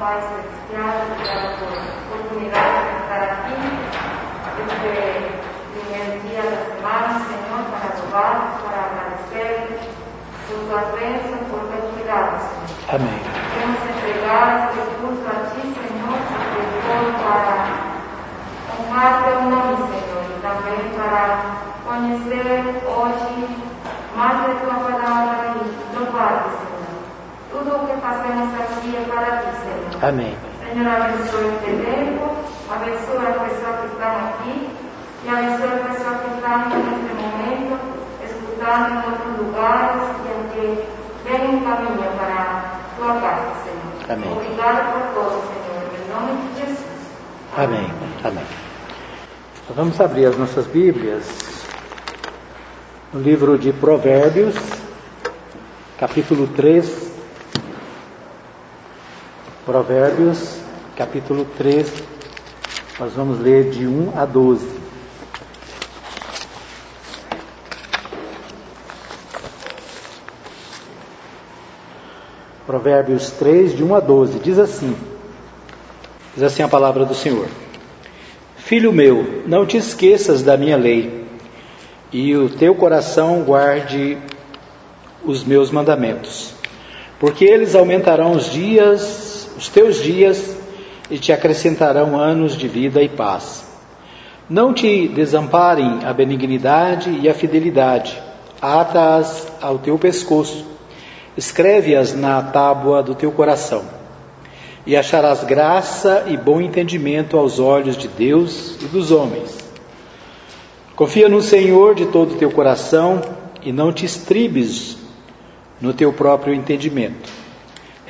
Pai Celestial, obrigada por a oportunidade de estar aqui este primeiro dia da semana, Senhor, para louvar, para agradecer por tua bênção, por teu cuidado. Amém. Queremos entregar este culto a Ti, Senhor, sobre para honrar Teu nome, Senhor, e também para conhecer hoje mais de Tua palavra e louvar, Senhor. Tudo o que fazemos aqui é para Ti, Senhor. Amém. Senhor, abençoe este tempo, abençoe a pessoa que está aqui e abençoe a pessoa que está neste momento, escutando em outros lugares e que vem um caminho para a tua casa, Senhor. Amém. Obrigado por todo, Senhor, em nome de Jesus. Amém. Amém. Então, vamos abrir as nossas Bíblias no livro de Provérbios, capítulo 3. Provérbios, capítulo 3. Nós vamos ler de 1 a 12. Provérbios 3, de 1 a 12. Diz assim: Diz assim a palavra do Senhor: Filho meu, não te esqueças da minha lei, e o teu coração guarde os meus mandamentos, porque eles aumentarão os dias, os teus dias, e te acrescentarão anos de vida e paz. Não te desamparem a benignidade e a fidelidade, ata-as ao teu pescoço, escreve-as na tábua do teu coração e acharás graça e bom entendimento aos olhos de Deus e dos homens. Confia no Senhor de todo o teu coração e não te estribes no teu próprio entendimento.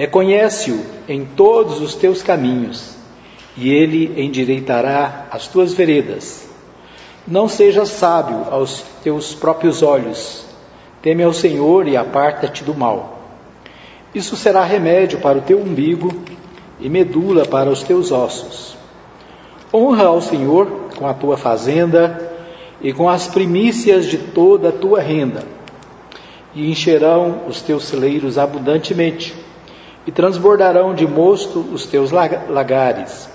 Reconhece-o em todos os teus caminhos e ele endireitará as tuas veredas. Não sejas sábio aos teus próprios olhos. Teme ao Senhor e aparta-te do mal. Isso será remédio para o teu umbigo e medula para os teus ossos. Honra ao Senhor com a tua fazenda e com as primícias de toda a tua renda, e encherão os teus celeiros abundantemente, e transbordarão de mosto os teus lagares.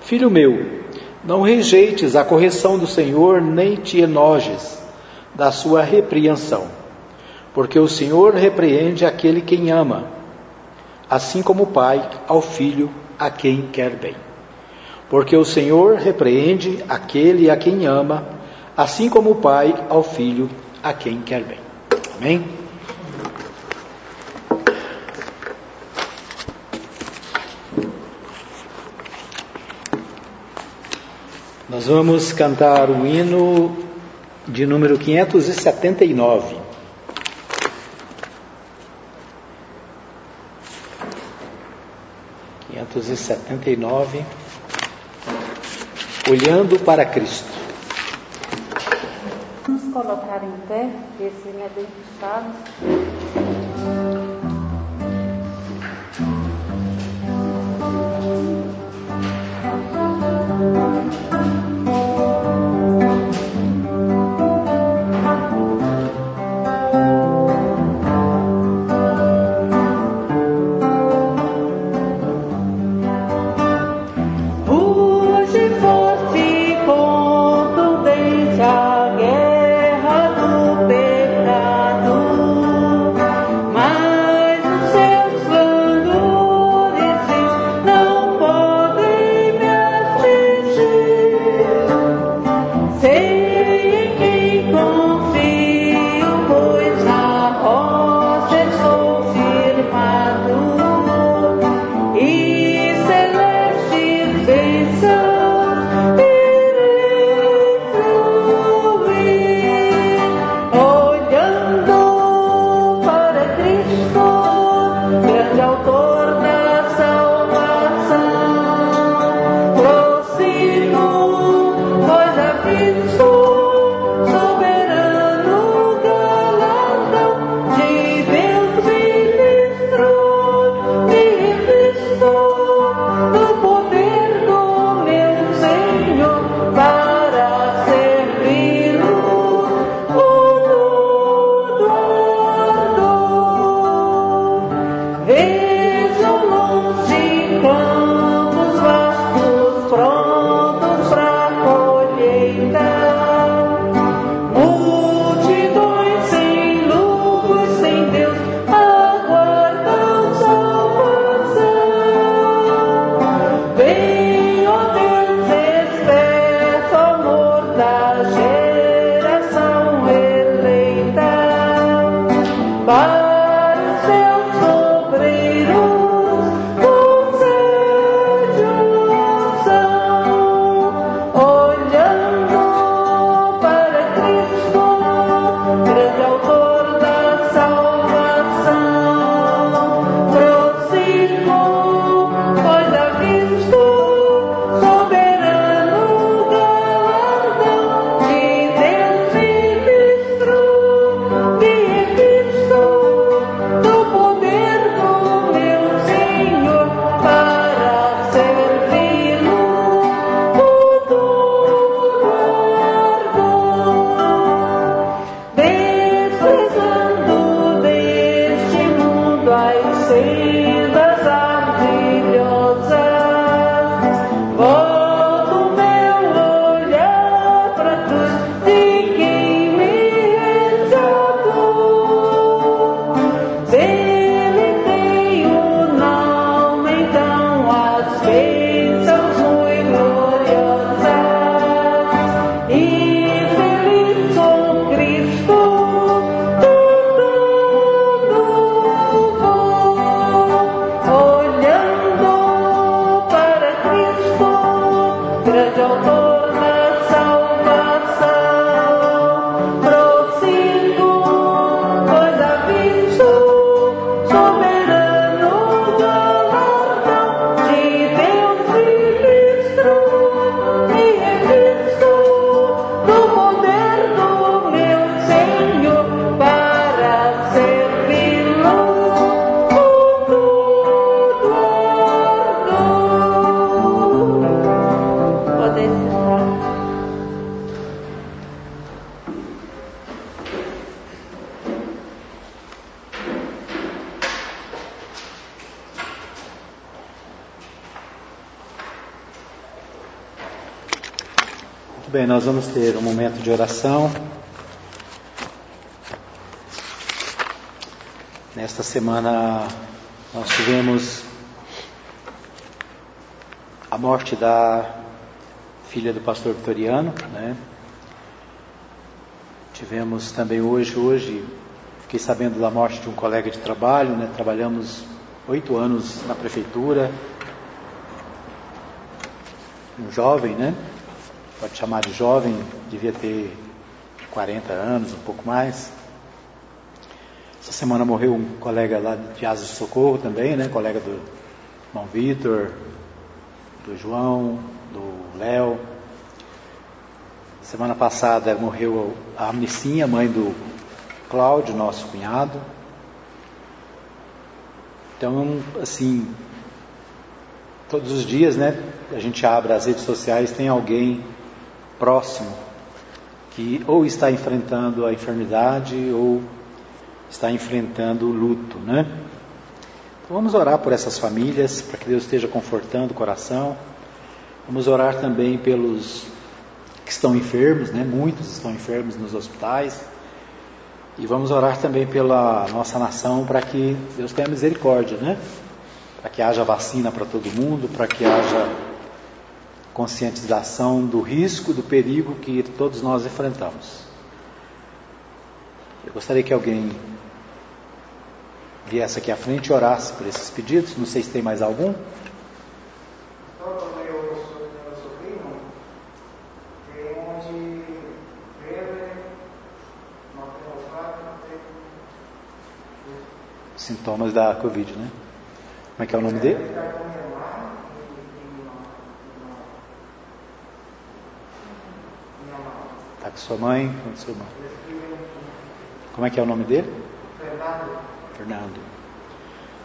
Filho meu, não rejeites a correção do Senhor, nem te enojes da sua repreensão, porque o Senhor repreende aquele quem ama assim como o pai ao filho a quem quer bem. Porque o Senhor repreende aquele a quem ama, assim como o pai ao filho a quem quer bem. Amém? Nós vamos cantar o hino de número 579. 579, olhando para Cristo. Vamos colocar em pé, esse é fechado. a guerra nós vamos ter um momento de oração. Nesta semana nós tivemos a morte da filha do pastor Vitoriano, né? Tivemos também hoje, hoje, fiquei sabendo da morte de um colega de trabalho, né? Trabalhamos oito anos na prefeitura, um jovem, né? Pode chamar de jovem, devia ter 40 anos, um pouco mais. Essa semana morreu um colega lá de Asa de Socorro também, né? Colega do irmão Vitor, do João, do Léo. Semana passada morreu a Amnicinha, mãe do Cláudio, nosso cunhado. Então, assim, todos os dias, né? A gente abre as redes sociais, tem alguém próximo que ou está enfrentando a enfermidade ou está enfrentando o luto, né? Então vamos orar por essas famílias, para que Deus esteja confortando o coração. Vamos orar também pelos que estão enfermos, né? Muitos estão enfermos nos hospitais. E vamos orar também pela nossa nação para que Deus tenha misericórdia, né? Para que haja vacina para todo mundo, para que haja conscientização do risco, do perigo que todos nós enfrentamos. Eu gostaria que alguém viesse aqui à frente e orasse por esses pedidos. Não sei se tem mais algum. Sintomas da Covid, né? Como é que é o nome dele? Está com sua mãe? Com seu irmão? Como é que é o nome dele? Fernando. Fernando.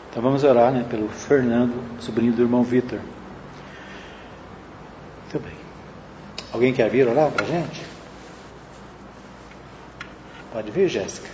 Então vamos orar né, pelo Fernando, sobrinho do irmão Vitor. Muito bem. Alguém quer vir orar para a gente? Pode vir, Jéssica.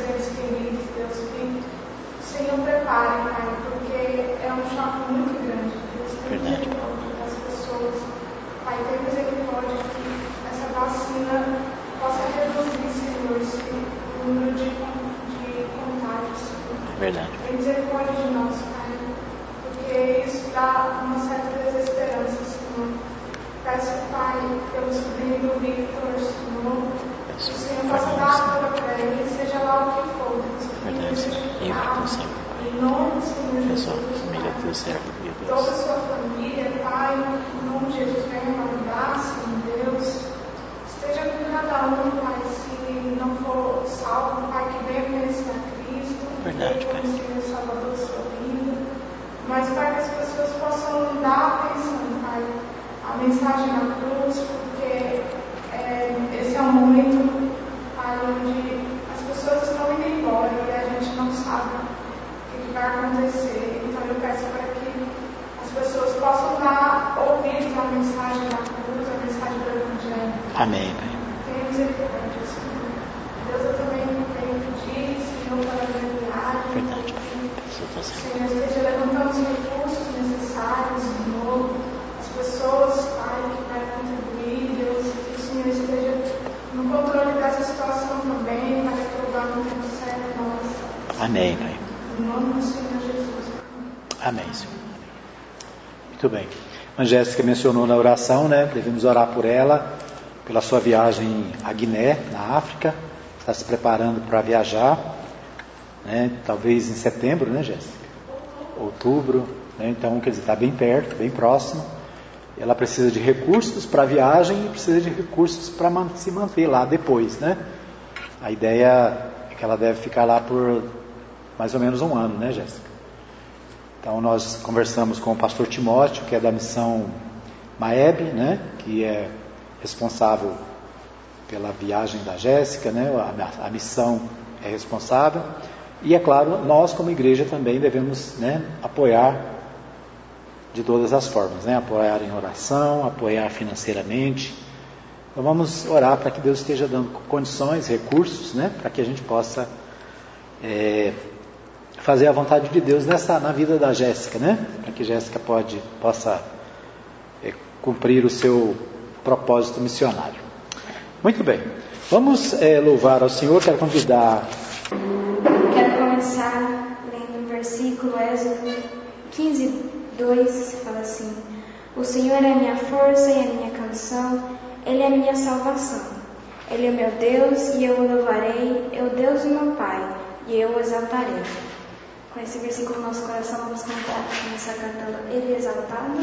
presentes queridos, teu Espírito, Senhor, prepare, Pai, porque é um choque muito grande. Deus tem que das pessoas. Pai, tem misericórdia que essa vacina possa reduzir, Senhor, esse número de, de contágios, Senhor. Verdade. Tem misericórdia de nós, Pai, porque isso dá uma certa desesperança, Senhor. Peço, Pai, pelo sobrinho do Victor, Senhor Toda a sua família, Pai, nome de Jesus, venha mandar, Senhor Deus. Esteja com cada um, Pai, se não for salvo, Pai, que venha conhecer a Cristo. Verdade, Pai. o Salvador sua vida. Mas, Pai, que as pessoas possam dar atenção, Pai, a mensagem da cruz, porque é, esse é um momento, onde as pessoas estão indo embora e a gente não sabe o que vai acontecer. Então eu peço para que as pessoas possam dar ouvidos à mensagem da cruz, à mensagem do Evangelho. Amém. Tenha misericórdia, Senhor. Deus, eu também tenho pedido, Senhor, para a minha viagem. Verdade. Senhor, esteja levantando os recursos necessários, Senhor, as pessoas, Pai, que vai contribuir, Deus, que o Senhor esteja no controle dessa situação também, para que o lugar no tempo certo nós. Amém, Pai. Em nome do Senhor Jesus. Amém, Senhor. Muito bem. A Jéssica mencionou na oração, né? Devemos orar por ela, pela sua viagem à Guiné, na África. Está se preparando para viajar, né? Talvez em setembro, né, Jéssica? Outubro, né? Então, quer dizer, está bem perto, bem próximo. Ela precisa de recursos para a viagem e precisa de recursos para se manter lá depois, né? A ideia é que ela deve ficar lá por mais ou menos um ano, né, Jéssica? Então nós conversamos com o pastor Timóteo, que é da missão Maeb, né, que é responsável pela viagem da Jéssica, né, a, a, missão é responsável. E é claro, nós como igreja também devemos né, apoiar de todas as formas, né, apoiar em oração, apoiar financeiramente. Então vamos orar para que Deus esteja dando condições, recursos, né, para que a gente possa é, fazer a vontade de Deus nessa, na vida da Jéssica, né? Para que Jéssica pode, possa é, cumprir o seu propósito missionário. Muito bem, vamos é, louvar ao Senhor. Quero convidar. Quero começar lendo o versículo Êxodo 15, 2, fala assim: O Senhor é a minha força e a minha canção, Ele é a minha salvação. Ele é meu Deus e eu o louvarei, é o Deus do meu Pai, e eu o exaltarei. Com esse versículo no nosso coração, vamos cantar, começar cantando Ele exaltado.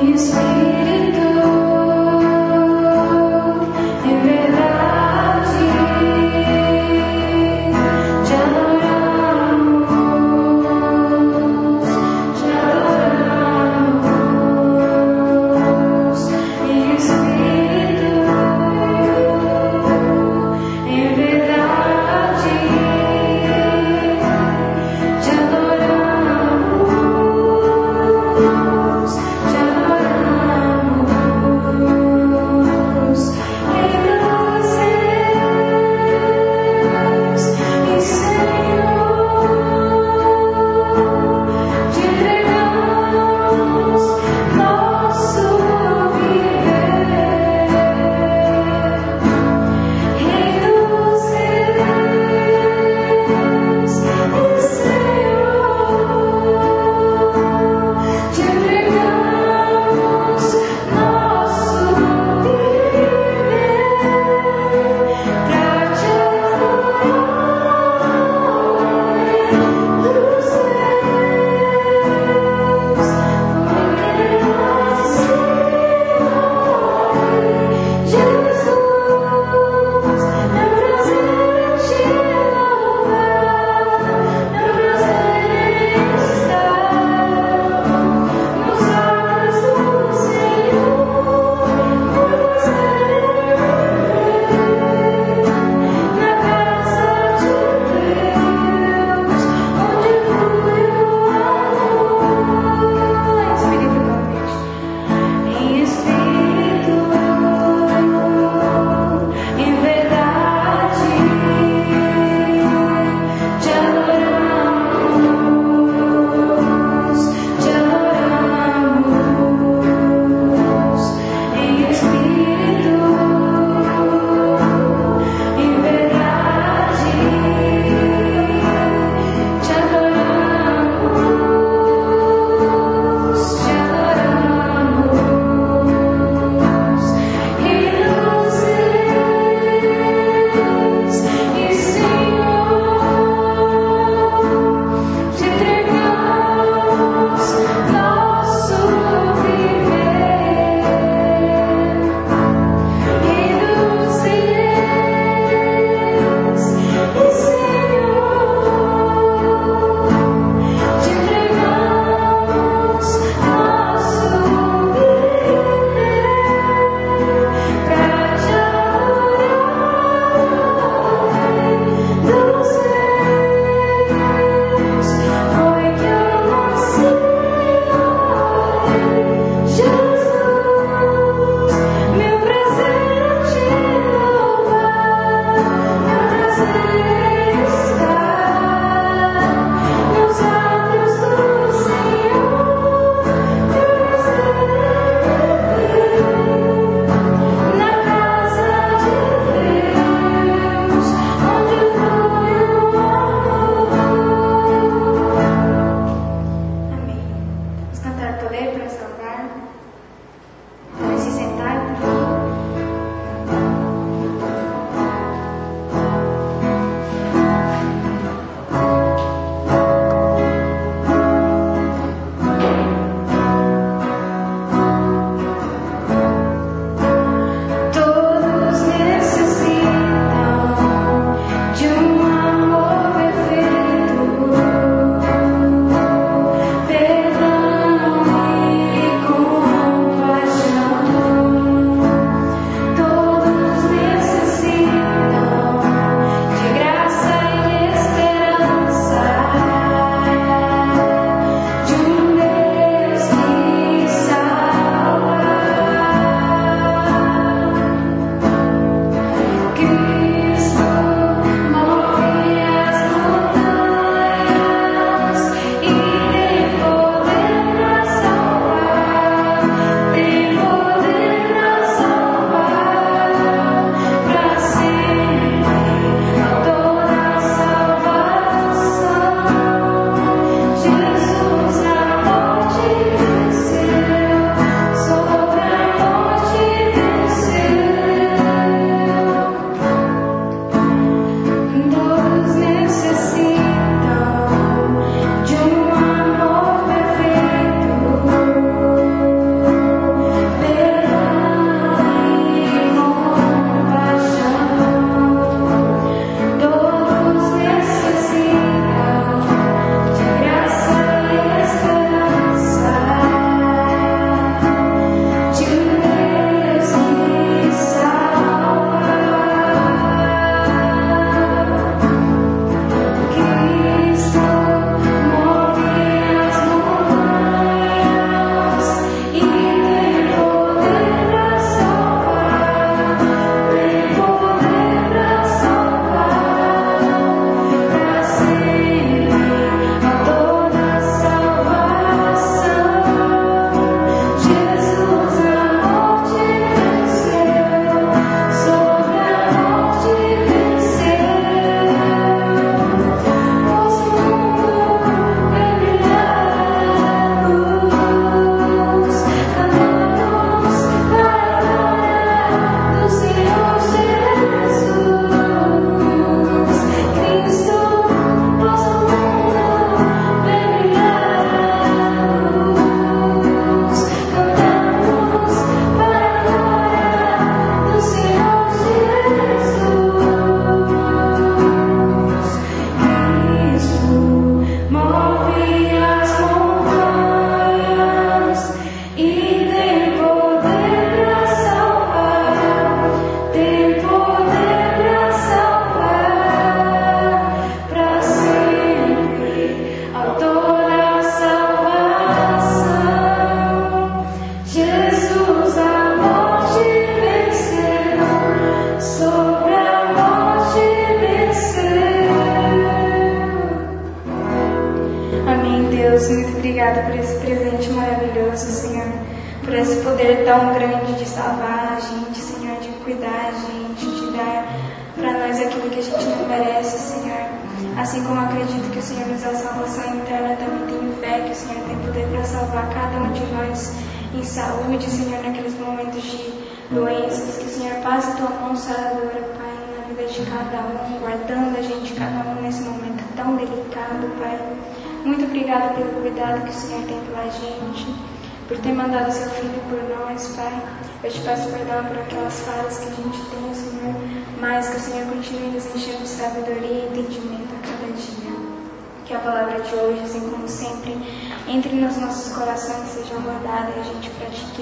Please, please.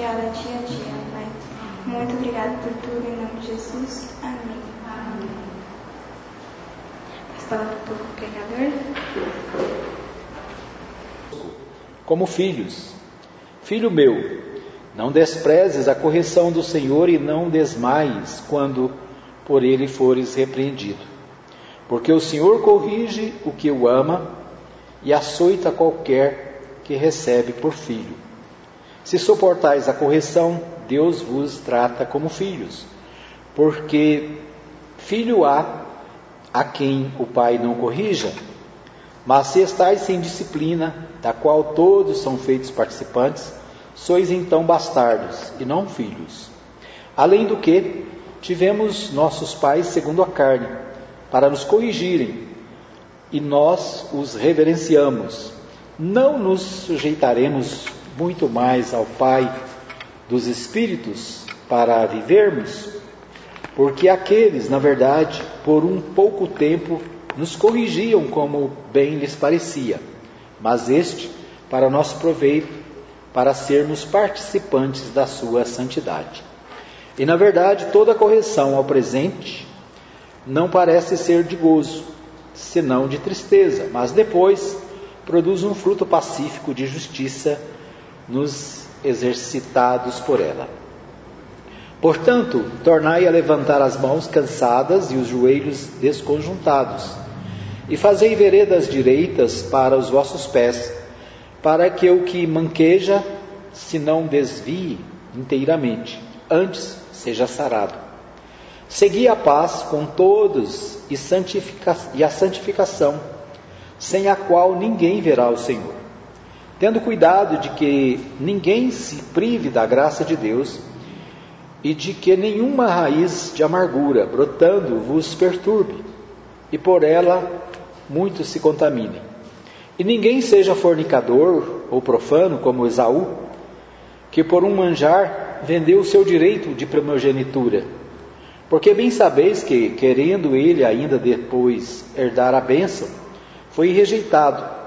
Ela dia a dia, Pai. Muito obrigada por tudo, em nome de Jesus. Amém. Amém. Palavra para o pregador como filhos. Filho meu, não desprezes a correção do Senhor e não desmaies quando por ele fores repreendido. Porque o Senhor corrige o que o ama e açoita qualquer que recebe por filho. Se suportais a correção, Deus vos trata como filhos. Porque filho há a quem o pai não corrija, mas se estáis sem disciplina, da qual todos são feitos participantes, sois então bastardos e não filhos. Além do que, tivemos nossos pais segundo a carne, para nos corrigirem, e nós os reverenciamos. Não nos sujeitaremos muito mais ao Pai dos Espíritos para vivermos? Porque aqueles, na verdade, por um pouco tempo, nos corrigiam como bem lhes parecia mas este para nosso proveito, para sermos participantes da sua santidade. E na verdade, toda correção ao presente não parece ser de gozo, senão de tristeza, mas depois produz um fruto pacífico de justiça nos exercitados por ela. Portanto, tornai a levantar as mãos cansadas e os joelhos desconjuntados e fazei veredas direitas para os vossos pés, para que o que manqueja se não desvie inteiramente, antes seja sarado. Segui a paz com todos e, e a santificação, sem a qual ninguém verá o Senhor. Tendo cuidado de que ninguém se prive da graça de Deus e de que nenhuma raiz de amargura brotando vos perturbe, e por ela muitos se contaminem. E ninguém seja fornicador ou profano como Esaú, que por um manjar vendeu o seu direito de primogenitura. Porque bem sabeis que, querendo ele ainda depois herdar a bênção, foi rejeitado,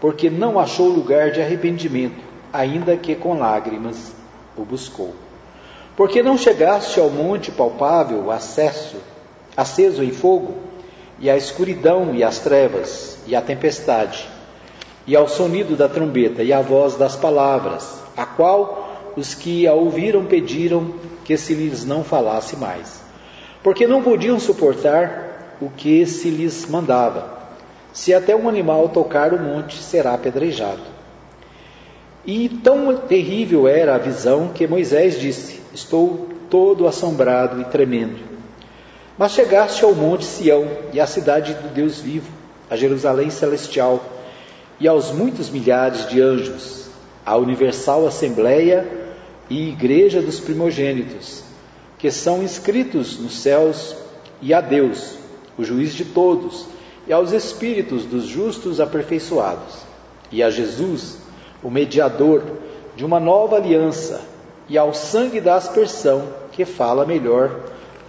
porque não achou lugar de arrependimento, ainda que com lágrimas o buscou. Porque não chegaste ao monte palpável, acesso, aceso em fogo, e a escuridão e as trevas, e a tempestade, e ao sonido da trombeta e à voz das palavras, a qual os que a ouviram pediram que se lhes não falasse mais, porque não podiam suportar o que se lhes mandava. Se até um animal tocar o monte, será apedrejado. E tão terrível era a visão que Moisés disse: Estou todo assombrado e tremendo. Mas chegaste ao monte Sião e à cidade do Deus vivo, a Jerusalém celestial e aos muitos milhares de anjos, à universal assembleia e igreja dos primogênitos, que são inscritos nos céus, e a Deus, o juiz de todos, e aos espíritos dos justos aperfeiçoados, e a Jesus, o mediador de uma nova aliança, e ao sangue da aspersão, que fala melhor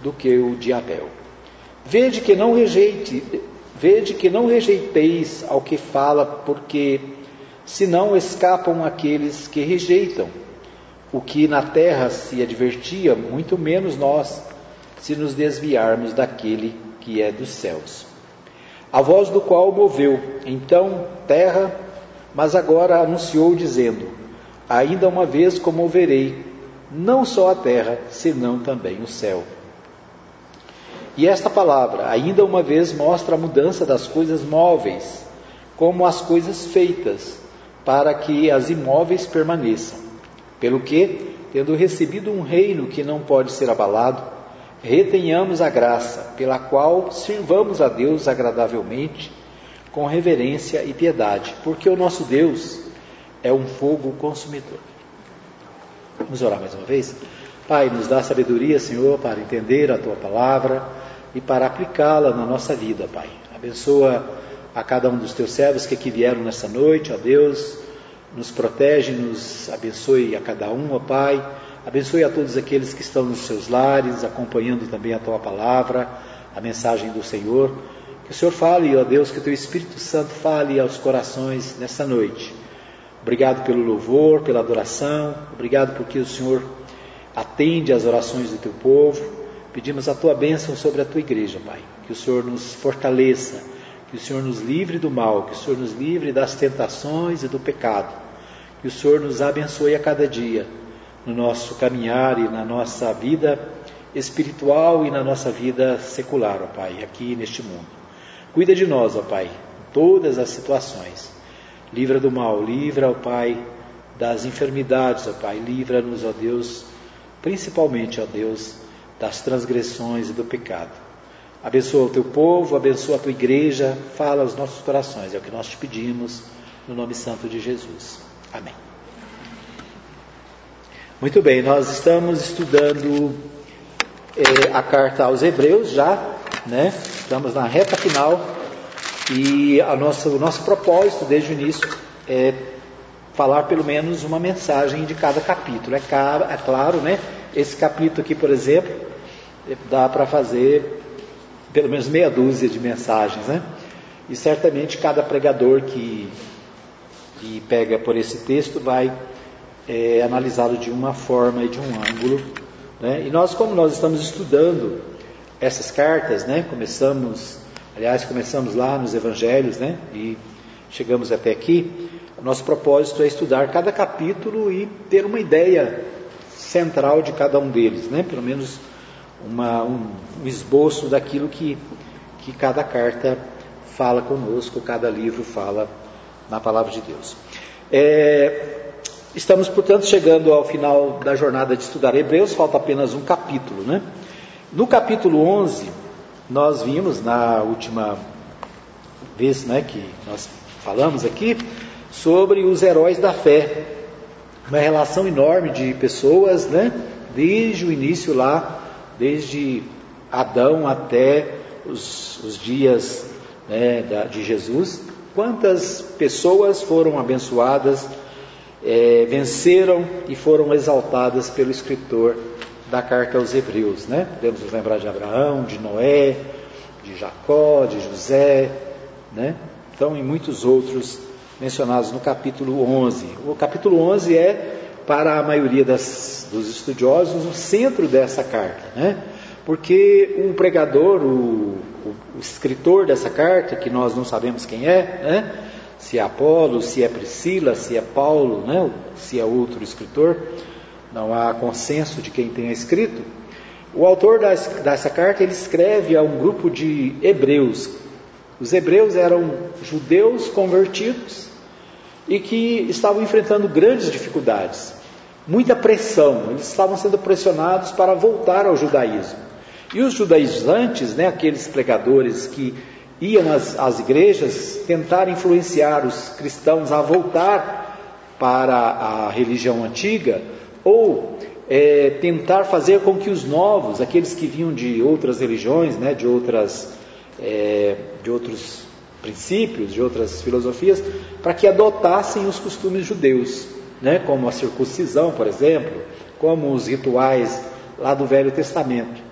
do que o de Abel. Vede que não rejeite, vede que não rejeiteis ao que fala, porque senão escapam aqueles que rejeitam. O que na terra se advertia, muito menos nós, se nos desviarmos daquele que é dos céus. A voz do qual moveu, então, terra, mas agora anunciou, dizendo: Ainda uma vez comoverei, não só a terra, senão também o céu. E esta palavra, ainda uma vez, mostra a mudança das coisas móveis, como as coisas feitas, para que as imóveis permaneçam. Pelo que, tendo recebido um reino que não pode ser abalado, retenhamos a graça pela qual sirvamos a Deus agradavelmente, com reverência e piedade, porque o nosso Deus é um fogo consumidor. Vamos orar mais uma vez? Pai, nos dá sabedoria, Senhor, para entender a tua palavra e para aplicá-la na nossa vida, Pai. Abençoa a cada um dos teus servos que aqui vieram nessa noite, ó Deus, nos protege, nos abençoe a cada um, ó Pai. Abençoe a todos aqueles que estão nos seus lares, acompanhando também a tua palavra, a mensagem do Senhor. Que o Senhor fale, ó Deus, que o teu Espírito Santo fale aos corações nessa noite. Obrigado pelo louvor, pela adoração. Obrigado porque o Senhor atende às orações do teu povo. Pedimos a tua bênção sobre a tua igreja, Pai. Que o Senhor nos fortaleça que o Senhor nos livre do mal, que o Senhor nos livre das tentações e do pecado. Que o Senhor nos abençoe a cada dia no nosso caminhar e na nossa vida espiritual e na nossa vida secular, ó Pai, aqui neste mundo. Cuida de nós, ó Pai, em todas as situações. Livra do mal, livra, ó Pai, das enfermidades, ó Pai. Livra-nos, ó Deus, principalmente, ó Deus, das transgressões e do pecado. Abençoa o teu povo, abençoa a tua igreja, fala aos nossos corações, é o que nós te pedimos, no nome santo de Jesus. Amém. Muito bem, nós estamos estudando é, a carta aos Hebreus já, né? Estamos na reta final e a nossa, o nosso propósito desde o início é falar pelo menos uma mensagem de cada capítulo. É, claro, é claro né? Esse capítulo aqui, por exemplo, dá para fazer pelo menos meia dúzia de mensagens, né? E certamente cada pregador que, que pega por esse texto vai é, analisá-lo de uma forma e de um ângulo. Né? E nós, como nós estamos estudando essas cartas, né? Começamos, aliás, começamos lá nos Evangelhos, né? E chegamos até aqui. Nosso propósito é estudar cada capítulo e ter uma ideia central de cada um deles, né? Pelo menos uma, um, um esboço daquilo que, que cada carta fala conosco, cada livro fala na palavra de Deus. É, estamos, portanto, chegando ao final da jornada de estudar Hebreus, falta apenas um capítulo. Né? No capítulo 11, nós vimos na última vez né, que nós falamos aqui sobre os heróis da fé, uma relação enorme de pessoas, né, desde o início lá desde Adão até os, os dias né, da, de Jesus, quantas pessoas foram abençoadas, é, venceram e foram exaltadas pelo escritor da carta aos Hebreus. Né? Podemos nos lembrar de Abraão, de Noé, de Jacó, de José, né? então, e muitos outros mencionados no capítulo 11. O capítulo 11 é para a maioria das, dos estudiosos, o centro dessa carta, né? Porque o pregador, o, o, o, escritor dessa carta, que nós não sabemos quem é, né? Se é Apolo, se é Priscila, se é Paulo, né? Se é outro escritor, não há consenso de quem tenha escrito. O autor dessa carta ele escreve a um grupo de hebreus. Os hebreus eram judeus convertidos e que estavam enfrentando grandes dificuldades, muita pressão, eles estavam sendo pressionados para voltar ao judaísmo. E os judaizantes, né, aqueles pregadores que iam às, às igrejas tentar influenciar os cristãos a voltar para a religião antiga, ou é, tentar fazer com que os novos, aqueles que vinham de outras religiões, né, de, outras, é, de outros princípios, de outras filosofias, para que adotassem os costumes judeus, né, como a circuncisão, por exemplo, como os rituais lá do Velho Testamento.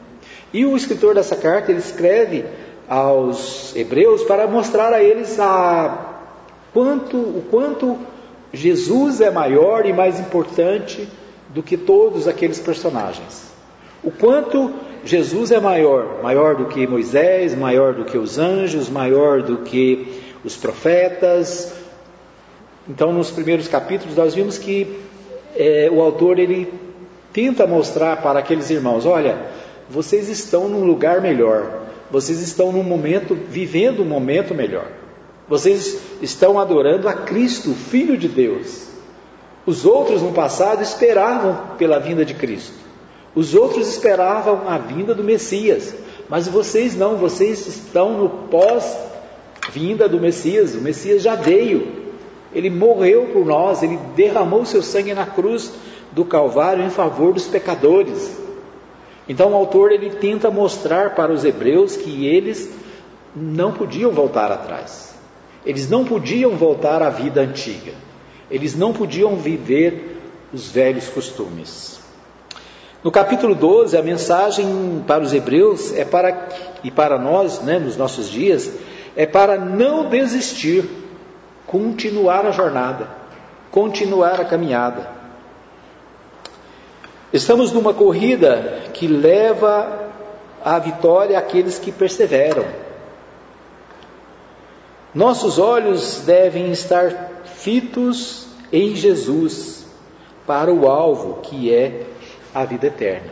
E o escritor dessa carta ele escreve aos hebreus para mostrar a eles a quanto, o quanto Jesus é maior e mais importante do que todos aqueles personagens. O quanto Jesus é maior, maior do que Moisés, maior do que os anjos, maior do que os profetas. Então, nos primeiros capítulos, nós vimos que é, o autor ele tenta mostrar para aqueles irmãos: olha, vocês estão num lugar melhor, vocês estão num momento, vivendo um momento melhor. Vocês estão adorando a Cristo, Filho de Deus. Os outros no passado esperavam pela vinda de Cristo. Os outros esperavam a vinda do Messias. Mas vocês não, vocês estão no pós-vinda do Messias. O Messias já veio. Ele morreu por nós, ele derramou seu sangue na cruz do Calvário em favor dos pecadores. Então o autor ele tenta mostrar para os hebreus que eles não podiam voltar atrás. Eles não podiam voltar à vida antiga. Eles não podiam viver os velhos costumes. No capítulo 12, a mensagem para os hebreus é para e para nós, né, nos nossos dias, é para não desistir, continuar a jornada, continuar a caminhada. Estamos numa corrida que leva à vitória aqueles que perseveram. Nossos olhos devem estar fitos em Jesus para o alvo que é a vida eterna.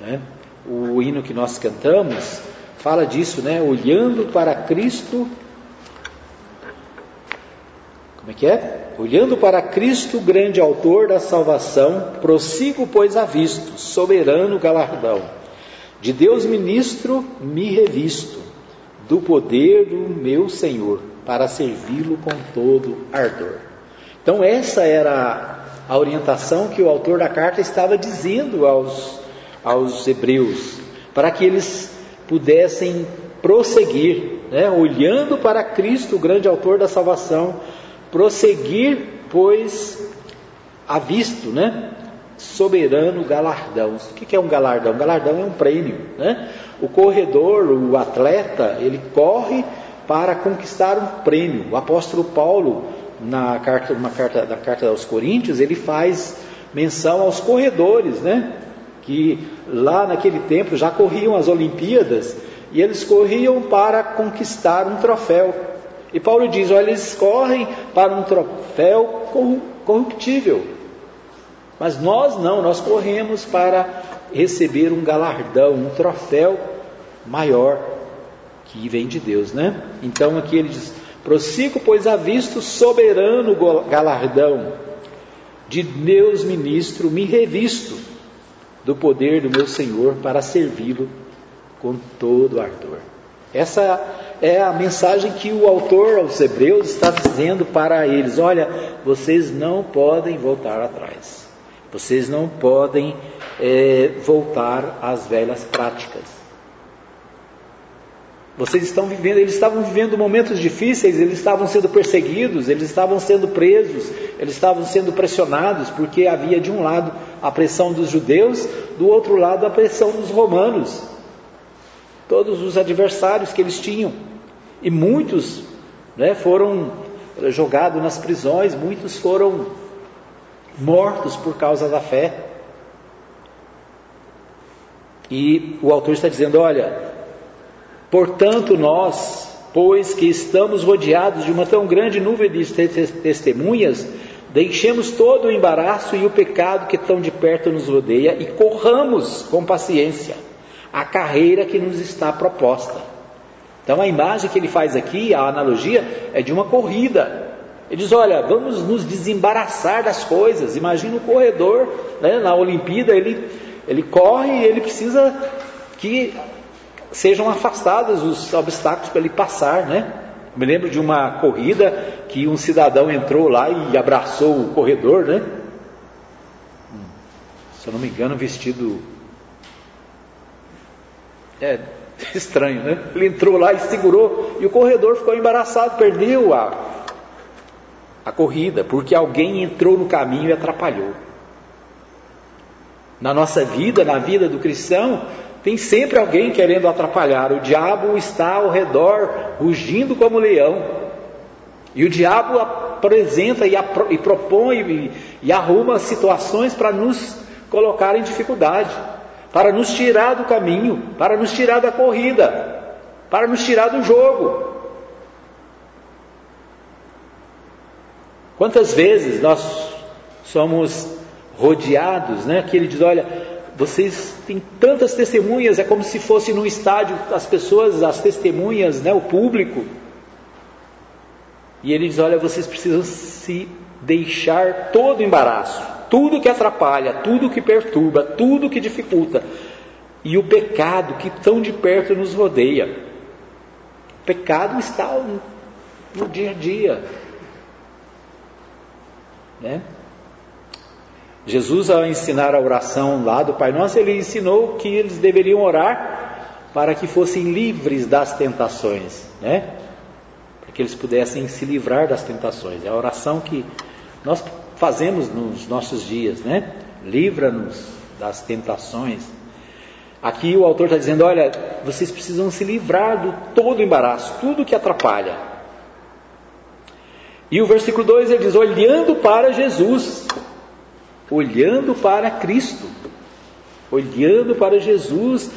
Né? O hino que nós cantamos fala disso, né? Olhando para Cristo. Como é que é? Olhando para Cristo, grande autor da salvação, prossigo, pois, a visto, soberano galardão. De Deus ministro me revisto, do poder do meu Senhor, para servi-lo com todo ardor. Então, essa era a orientação que o autor da carta estava dizendo aos, aos hebreus, para que eles pudessem prosseguir, né, olhando para Cristo, o grande autor da salvação, prosseguir, pois, a visto, né? Soberano galardão. O que é um galardão? Galardão é um prêmio, né? O corredor, o atleta, ele corre para conquistar um prêmio. O apóstolo Paulo, na carta, uma carta da carta aos Coríntios, ele faz menção aos corredores, né? Que lá naquele tempo já corriam as Olimpíadas e eles corriam para conquistar um troféu. E Paulo diz: olha, eles correm para um troféu corruptível. Mas nós não, nós corremos para receber um galardão, um troféu maior que vem de Deus, né? Então aqui ele diz: prossigo, pois a visto soberano galardão de Deus ministro, me revisto do poder do meu Senhor para servi-lo com todo ardor. Essa é a mensagem que o autor aos Hebreus está dizendo para eles: olha, vocês não podem voltar atrás, vocês não podem é, voltar às velhas práticas. Vocês estão vivendo, eles estavam vivendo momentos difíceis, eles estavam sendo perseguidos, eles estavam sendo presos, eles estavam sendo pressionados, porque havia de um lado a pressão dos judeus, do outro lado a pressão dos romanos todos os adversários que eles tinham. E muitos né, foram jogados nas prisões, muitos foram mortos por causa da fé. E o autor está dizendo: olha, portanto, nós, pois que estamos rodeados de uma tão grande nuvem de testemunhas, deixemos todo o embaraço e o pecado que tão de perto nos rodeia e corramos com paciência a carreira que nos está proposta. Então a imagem que ele faz aqui, a analogia, é de uma corrida. Ele diz: olha, vamos nos desembaraçar das coisas. Imagina o corredor né, na Olimpíada, ele, ele corre e ele precisa que sejam afastados os obstáculos para ele passar, né? Me lembro de uma corrida que um cidadão entrou lá e abraçou o corredor, né? Se eu não me engano, vestido é estranho, né? Ele entrou lá e segurou, e o corredor ficou embaraçado, perdeu a, a corrida, porque alguém entrou no caminho e atrapalhou. Na nossa vida, na vida do cristão, tem sempre alguém querendo atrapalhar. O diabo está ao redor, rugindo como leão. E o diabo apresenta e, e propõe e, e arruma situações para nos colocar em dificuldade para nos tirar do caminho, para nos tirar da corrida, para nos tirar do jogo. Quantas vezes nós somos rodeados, né? Que ele diz: olha, vocês têm tantas testemunhas, é como se fosse num estádio as pessoas, as testemunhas, né? O público. E ele diz: Olha, vocês precisam se deixar todo embaraço, tudo que atrapalha, tudo que perturba, tudo que dificulta, e o pecado que tão de perto nos rodeia. O pecado está no dia a dia. Né? Jesus, ao ensinar a oração lá do Pai Nosso, ele ensinou que eles deveriam orar para que fossem livres das tentações, né? Para que eles pudessem se livrar das tentações. É a oração que nós fazemos nos nossos dias, né? Livra-nos das tentações. Aqui o autor está dizendo: olha, vocês precisam se livrar do todo embaraço, tudo que atrapalha. E o versículo 2 ele diz: olhando para Jesus olhando para Cristo, olhando para Jesus,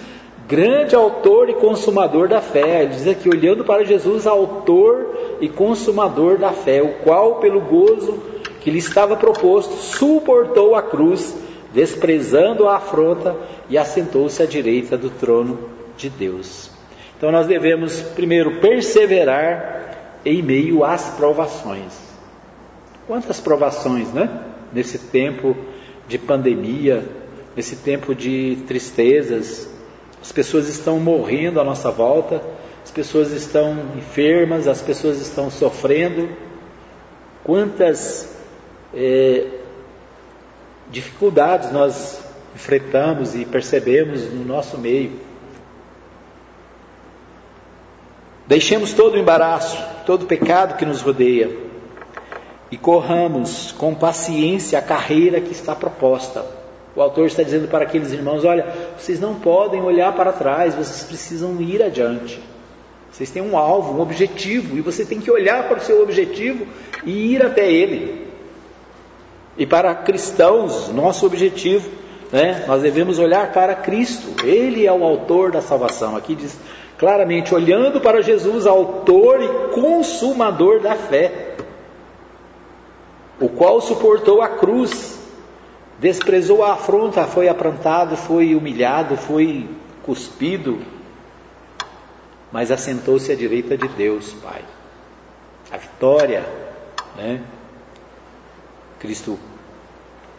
grande autor e consumador da fé. Ele diz aqui, olhando para Jesus, autor e consumador da fé, o qual, pelo gozo que lhe estava proposto, suportou a cruz, desprezando a afronta e assentou-se à direita do trono de Deus. Então nós devemos primeiro perseverar em meio às provações. Quantas provações, né? nesse tempo de pandemia, nesse tempo de tristezas. As pessoas estão morrendo à nossa volta, as pessoas estão enfermas, as pessoas estão sofrendo. Quantas é, dificuldades nós enfrentamos e percebemos no nosso meio. Deixemos todo o embaraço, todo o pecado que nos rodeia e corramos com paciência a carreira que está proposta. O autor está dizendo para aqueles irmãos: olha, vocês não podem olhar para trás, vocês precisam ir adiante. Vocês têm um alvo, um objetivo, e você tem que olhar para o seu objetivo e ir até ele. E para cristãos, nosso objetivo, né, nós devemos olhar para Cristo, Ele é o autor da salvação. Aqui diz claramente: olhando para Jesus, autor e consumador da fé o qual suportou a cruz, desprezou a afronta, foi aprontado, foi humilhado, foi cuspido, mas assentou-se à direita de Deus, Pai. A vitória, né? Cristo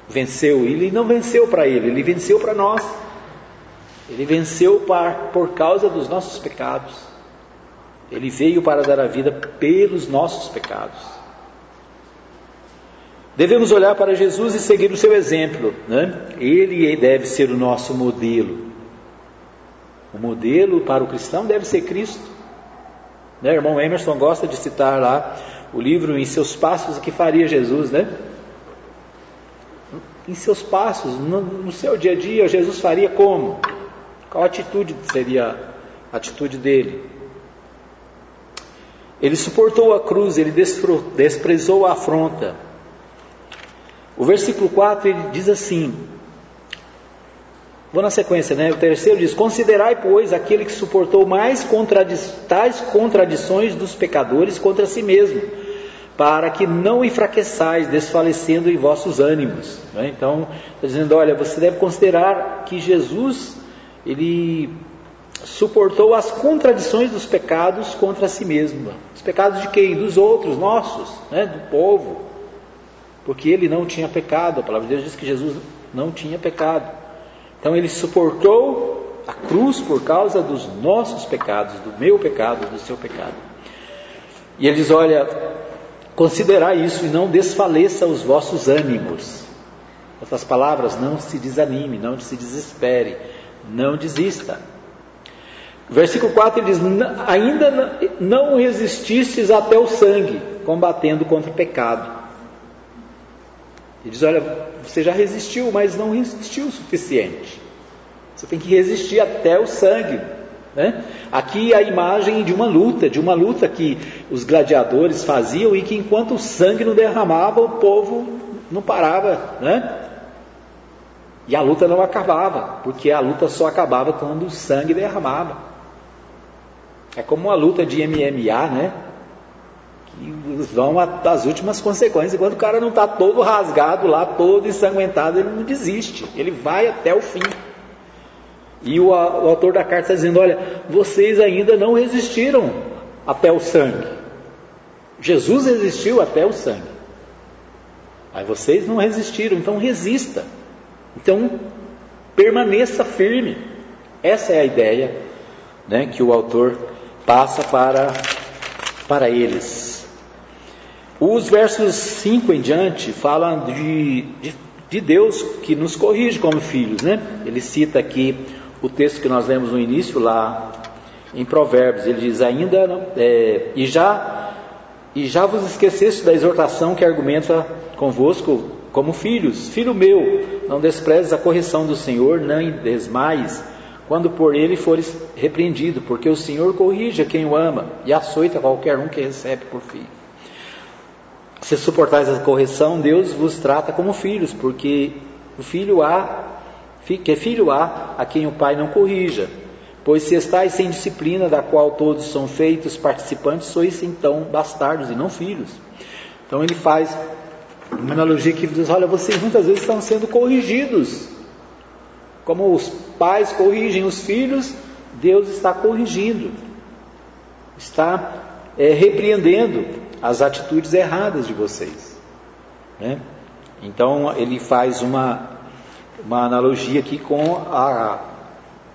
venceu, ele não venceu para ele, ele venceu para nós. Ele venceu por causa dos nossos pecados. Ele veio para dar a vida pelos nossos pecados. Devemos olhar para Jesus e seguir o seu exemplo. Né? Ele deve ser o nosso modelo. O modelo para o cristão deve ser Cristo. Né? Irmão Emerson gosta de citar lá o livro Em Seus Passos, o que faria Jesus, né? Em seus passos, no, no seu dia a dia, Jesus faria como? Qual atitude seria a atitude dele? Ele suportou a cruz, ele desprezou a afronta. O versículo 4 ele diz assim: Vou na sequência, né? O terceiro diz: Considerai, pois, aquele que suportou mais tais contradições dos pecadores contra si mesmo, para que não enfraqueçais, desfalecendo em vossos ânimos. Né? Então, está dizendo: olha, você deve considerar que Jesus, ele suportou as contradições dos pecados contra si mesmo. Os pecados de quem? Dos outros, nossos, né? do povo porque ele não tinha pecado. A palavra de Deus diz que Jesus não tinha pecado. Então ele suportou a cruz por causa dos nossos pecados, do meu pecado, do seu pecado. E ele diz: Olha, considerai isso e não desfaleça os vossos ânimos. Outras palavras, não se desanime, não se desespere, não desista. Versículo 4 ele diz: Ainda não resististes até o sangue, combatendo contra o pecado. Ele diz: Olha, você já resistiu, mas não resistiu o suficiente. Você tem que resistir até o sangue. Né? Aqui a imagem de uma luta, de uma luta que os gladiadores faziam e que enquanto o sangue não derramava, o povo não parava. Né? E a luta não acabava, porque a luta só acabava quando o sangue derramava. É como uma luta de MMA, né? que vão às últimas consequências. Quando o cara não está todo rasgado lá, todo ensanguentado, ele não desiste, ele vai até o fim. E o, o autor da carta está dizendo: olha, vocês ainda não resistiram até o sangue. Jesus resistiu até o sangue. Aí vocês não resistiram, então resista. Então permaneça firme. Essa é a ideia né, que o autor passa para, para eles. Os versos 5 em diante falam de, de, de, Deus que nos corrige como filhos. Né? Ele cita aqui o texto que nós lemos no início, lá em Provérbios. Ele diz: Ainda, é, e já e já vos esqueceste da exortação que argumenta convosco como filhos. Filho meu, não desprezes a correção do Senhor, nem desmais, quando por ele fores repreendido, porque o Senhor corrige a quem o ama e açoita qualquer um que recebe por filho. Se suportais a correção, Deus vos trata como filhos, porque o filho há, que é filho há a quem o pai não corrija. Pois se estáis sem disciplina, da qual todos são feitos participantes, sois então bastardos e não filhos. Então ele faz uma analogia que diz: olha, vocês muitas vezes estão sendo corrigidos. Como os pais corrigem os filhos, Deus está corrigindo, está é, repreendendo as atitudes erradas de vocês. Né? Então ele faz uma, uma analogia aqui com a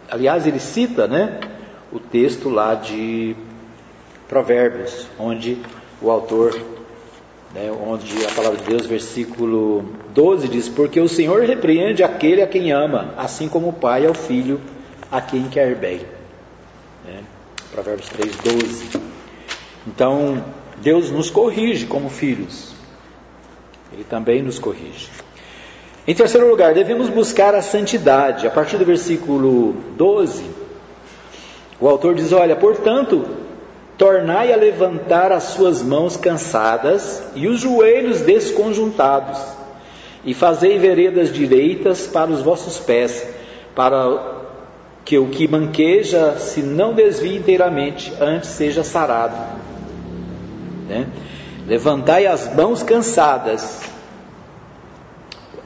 Aliás, ele cita né, o texto lá de Provérbios, onde o autor, né, onde a palavra de Deus, versículo 12, diz: Porque o Senhor repreende aquele a quem ama, assim como o pai ao filho a quem quer bem. Né? Provérbios 3, 12. Então, Deus nos corrige como filhos, Ele também nos corrige. Em terceiro lugar, devemos buscar a santidade. A partir do versículo 12, o autor diz: Olha, portanto, tornai a levantar as suas mãos cansadas e os joelhos desconjuntados, e fazei veredas direitas para os vossos pés, para que o que manqueja se não desvie inteiramente, antes seja sarado. Né? Levantai as mãos cansadas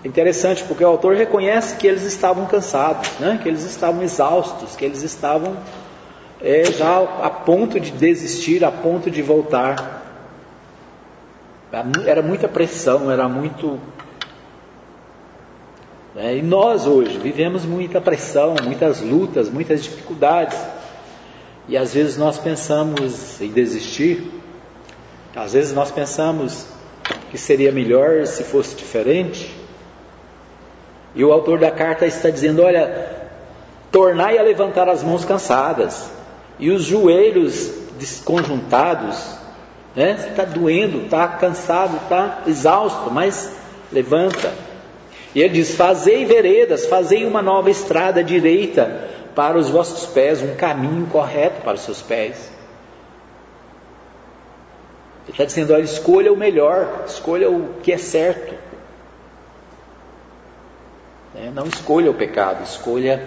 Interessante, porque o autor reconhece que eles estavam cansados, né? que eles estavam exaustos, que eles estavam é, já a ponto de desistir, a ponto de voltar. Era muita pressão, era muito. É, e nós hoje vivemos muita pressão, muitas lutas, muitas dificuldades. E às vezes nós pensamos em desistir, às vezes nós pensamos que seria melhor se fosse diferente. E o autor da carta está dizendo: olha, tornai a levantar as mãos cansadas e os joelhos desconjuntados. Né? Está doendo, está cansado, está exausto, mas levanta. E ele diz: Fazei veredas, fazei uma nova estrada direita para os vossos pés, um caminho correto para os seus pés. Ele está dizendo: olha, escolha o melhor, escolha o que é certo. Né? Não escolha o pecado, escolha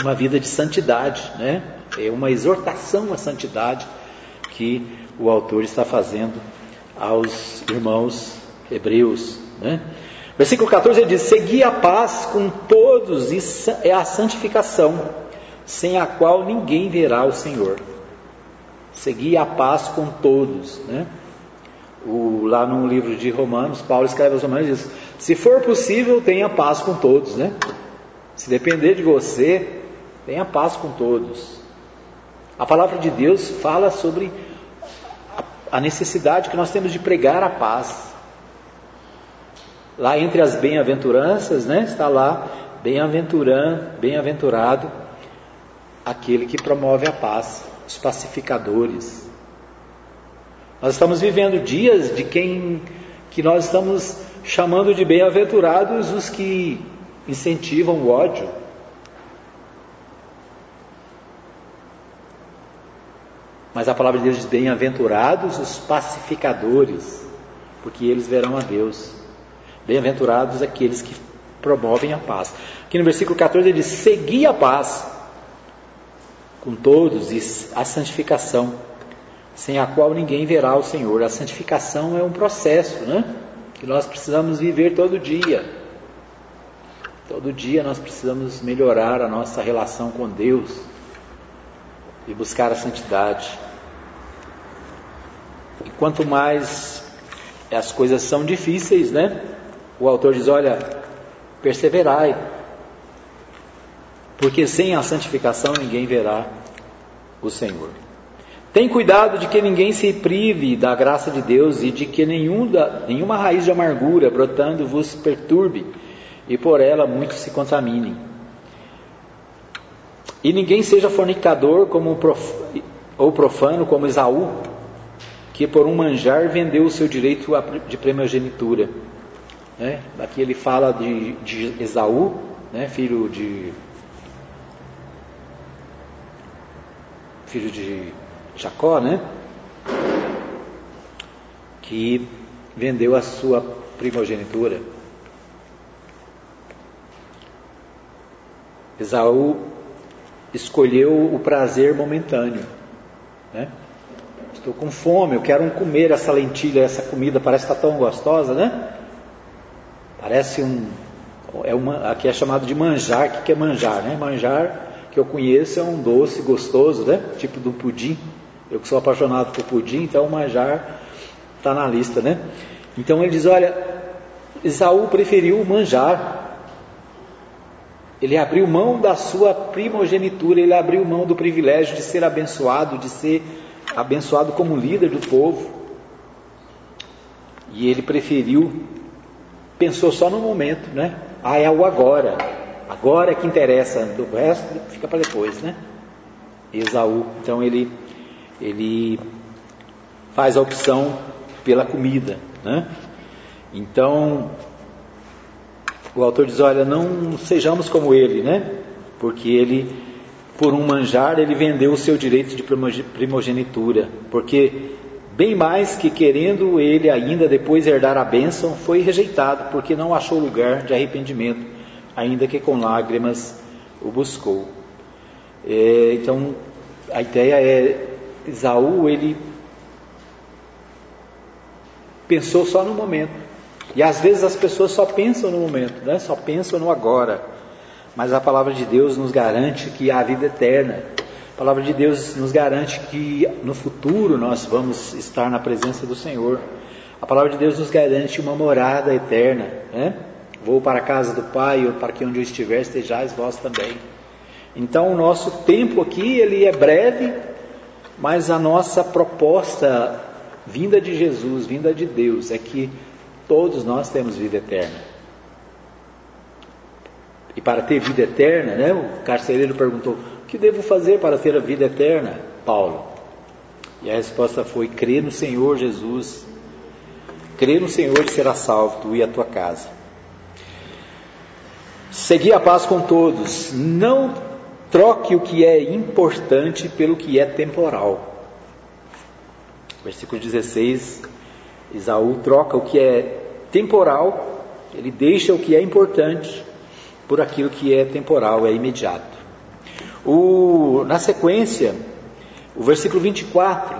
uma vida de santidade. Né? É uma exortação à santidade que o autor está fazendo aos irmãos hebreus. Né? Versículo 14 ele diz: Segui a paz com todos e é a santificação, sem a qual ninguém verá o Senhor. Segui a paz com todos. Né? O, lá no livro de Romanos, Paulo escreve aos Romanos e diz: se for possível, tenha paz com todos, né? Se depender de você, tenha paz com todos. A palavra de Deus fala sobre a necessidade que nós temos de pregar a paz. Lá entre as bem-aventuranças, né, está lá bem-aventurado, bem-aventurado aquele que promove a paz, os pacificadores. Nós estamos vivendo dias de quem que nós estamos chamando de bem-aventurados os que incentivam o ódio. Mas a palavra de Deus diz: bem-aventurados os pacificadores, porque eles verão a Deus. Bem-aventurados aqueles que promovem a paz. Aqui no versículo 14 ele diz: segui a paz com todos e a santificação, sem a qual ninguém verá o Senhor. A santificação é um processo, né? que nós precisamos viver todo dia. Todo dia nós precisamos melhorar a nossa relação com Deus e buscar a santidade. E quanto mais as coisas são difíceis, né? O autor diz: olha, perseverai, porque sem a santificação ninguém verá o Senhor. Tem cuidado de que ninguém se prive da graça de Deus e de que nenhum da, nenhuma raiz de amargura brotando vos perturbe e por ela muitos se contaminem. E ninguém seja fornicador como prof, ou profano como Esaú, que por um manjar vendeu o seu direito de primogenitura. Né? Aqui ele fala de, de Esaú, né? filho de filho de Jacó, né? Que vendeu a sua primogenitura. Esaú escolheu o prazer momentâneo, né? Estou com fome, eu quero comer essa lentilha, essa comida, parece que está tão gostosa, né? Parece um. É uma, aqui é chamado de manjar. O que é manjar? Né? Manjar que eu conheço é um doce gostoso, né? Tipo do pudim. Eu que sou apaixonado por pudim, então o manjar está na lista, né? Então ele diz: olha, Esaú preferiu o manjar. Ele abriu mão da sua primogenitura, ele abriu mão do privilégio de ser abençoado, de ser abençoado como líder do povo. E ele preferiu, pensou só no momento, né? Ah, é o agora. Agora é que interessa, do resto fica para depois, né? Esaú, então ele ele faz a opção pela comida, né? Então o autor diz, olha, não sejamos como ele, né? Porque ele por um manjar, ele vendeu o seu direito de primogenitura, porque bem mais que querendo ele ainda depois herdar a bênção, foi rejeitado, porque não achou lugar de arrependimento, ainda que com lágrimas o buscou. É, então, a ideia é, Isaú, ele pensou só no momento. E às vezes as pessoas só pensam no momento, né? só pensam no agora. Mas a palavra de Deus nos garante que há vida eterna. A palavra de Deus nos garante que no futuro nós vamos estar na presença do Senhor. A palavra de Deus nos garante uma morada eterna. Né? Vou para a casa do Pai, ou para que onde eu estiver estejais vós também. Então o nosso tempo aqui ele é breve, mas a nossa proposta vinda de Jesus, vinda de Deus, é que todos nós temos vida eterna. E para ter vida eterna, né? O carcereiro perguntou: O que devo fazer para ter a vida eterna, Paulo? E a resposta foi: Crê no Senhor Jesus. Crê no Senhor e será salvo, tu e a tua casa. Segui a paz com todos. Não troque o que é importante pelo que é temporal. Versículo 16: Isaú troca o que é temporal, ele deixa o que é importante por aquilo que é temporal, é imediato. O, na sequência, o versículo 24,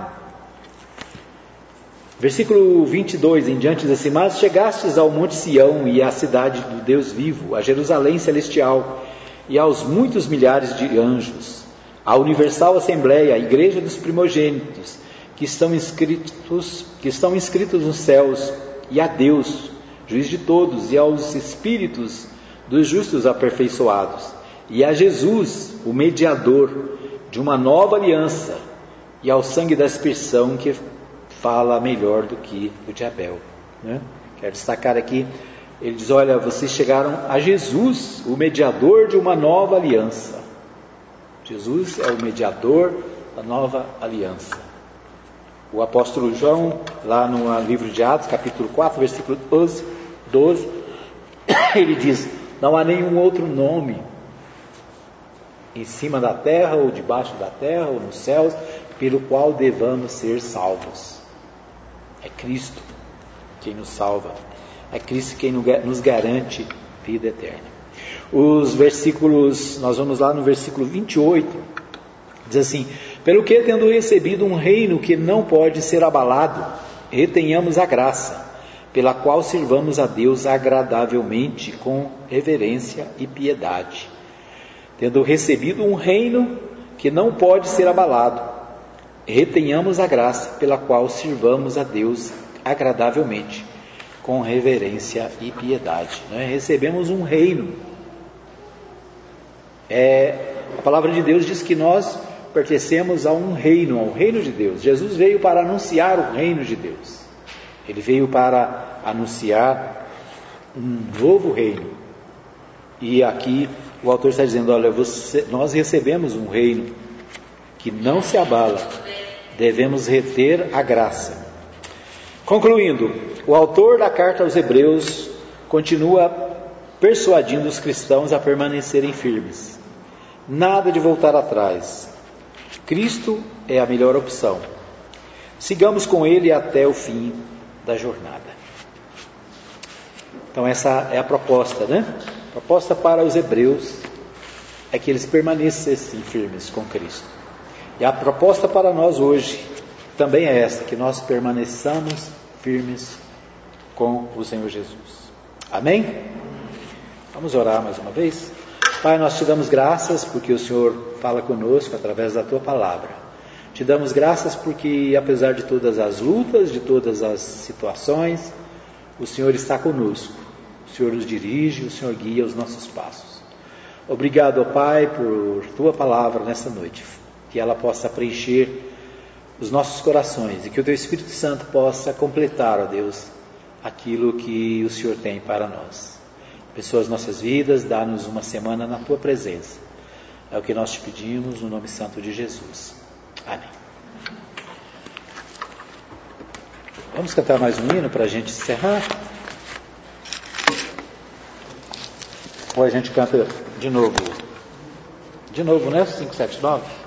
versículo 22 em diante diz assim: Mas chegastes ao Monte Sião e à cidade do Deus vivo, a Jerusalém celestial e aos muitos milhares de anjos, à universal assembleia, a igreja dos primogênitos, que estão inscritos, que estão inscritos nos céus, e a Deus, juiz de todos, e aos espíritos dos justos aperfeiçoados, e a Jesus, o mediador de uma nova aliança, e ao sangue da expiação que fala melhor do que o de Abel. Né? Quero destacar aqui, ele diz: Olha, vocês chegaram a Jesus, o mediador de uma nova aliança. Jesus é o mediador da nova aliança. O apóstolo João, lá no livro de Atos, capítulo 4, versículo 12, 12 ele diz: não há nenhum outro nome em cima da terra, ou debaixo da terra, ou nos céus, pelo qual devamos ser salvos. É Cristo quem nos salva. É Cristo quem nos garante vida eterna. Os versículos, nós vamos lá no versículo 28, diz assim: Pelo que, tendo recebido um reino que não pode ser abalado, retenhamos a graça pela qual sirvamos a Deus agradavelmente com reverência e piedade, tendo recebido um reino que não pode ser abalado, retenhamos a graça pela qual sirvamos a Deus agradavelmente, com reverência e piedade. Né? Recebemos um reino. É, a palavra de Deus diz que nós pertencemos a um reino, ao reino de Deus. Jesus veio para anunciar o reino de Deus. Ele veio para anunciar um novo reino. E aqui o autor está dizendo: olha, você, nós recebemos um reino que não se abala, devemos reter a graça. Concluindo, o autor da carta aos Hebreus continua persuadindo os cristãos a permanecerem firmes. Nada de voltar atrás. Cristo é a melhor opção. Sigamos com Ele até o fim da jornada. Então, essa é a proposta, né? A proposta para os hebreus é que eles permanecessem firmes com Cristo. E a proposta para nós hoje também é esta: que nós permaneçamos firmes com o Senhor Jesus. Amém? Vamos orar mais uma vez? Pai, nós te damos graças porque o Senhor fala conosco através da tua palavra. Te damos graças porque, apesar de todas as lutas, de todas as situações, o Senhor está conosco. O Senhor nos dirige, o Senhor guia os nossos passos. Obrigado, ó Pai, por tua palavra nesta noite. Que ela possa preencher os nossos corações e que o teu Espírito Santo possa completar, ó Deus, aquilo que o Senhor tem para nós. Abençoa as nossas vidas, dá-nos uma semana na tua presença. É o que nós te pedimos no nome santo de Jesus. Amém. Vamos cantar mais um hino para a gente encerrar? Ou a gente canta de novo? De novo, né? 579?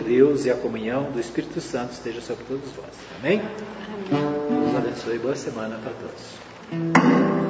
Deus e a comunhão do Espírito Santo esteja sobre todos vós. Amém? Amém. Deus abençoe. Boa semana para todos.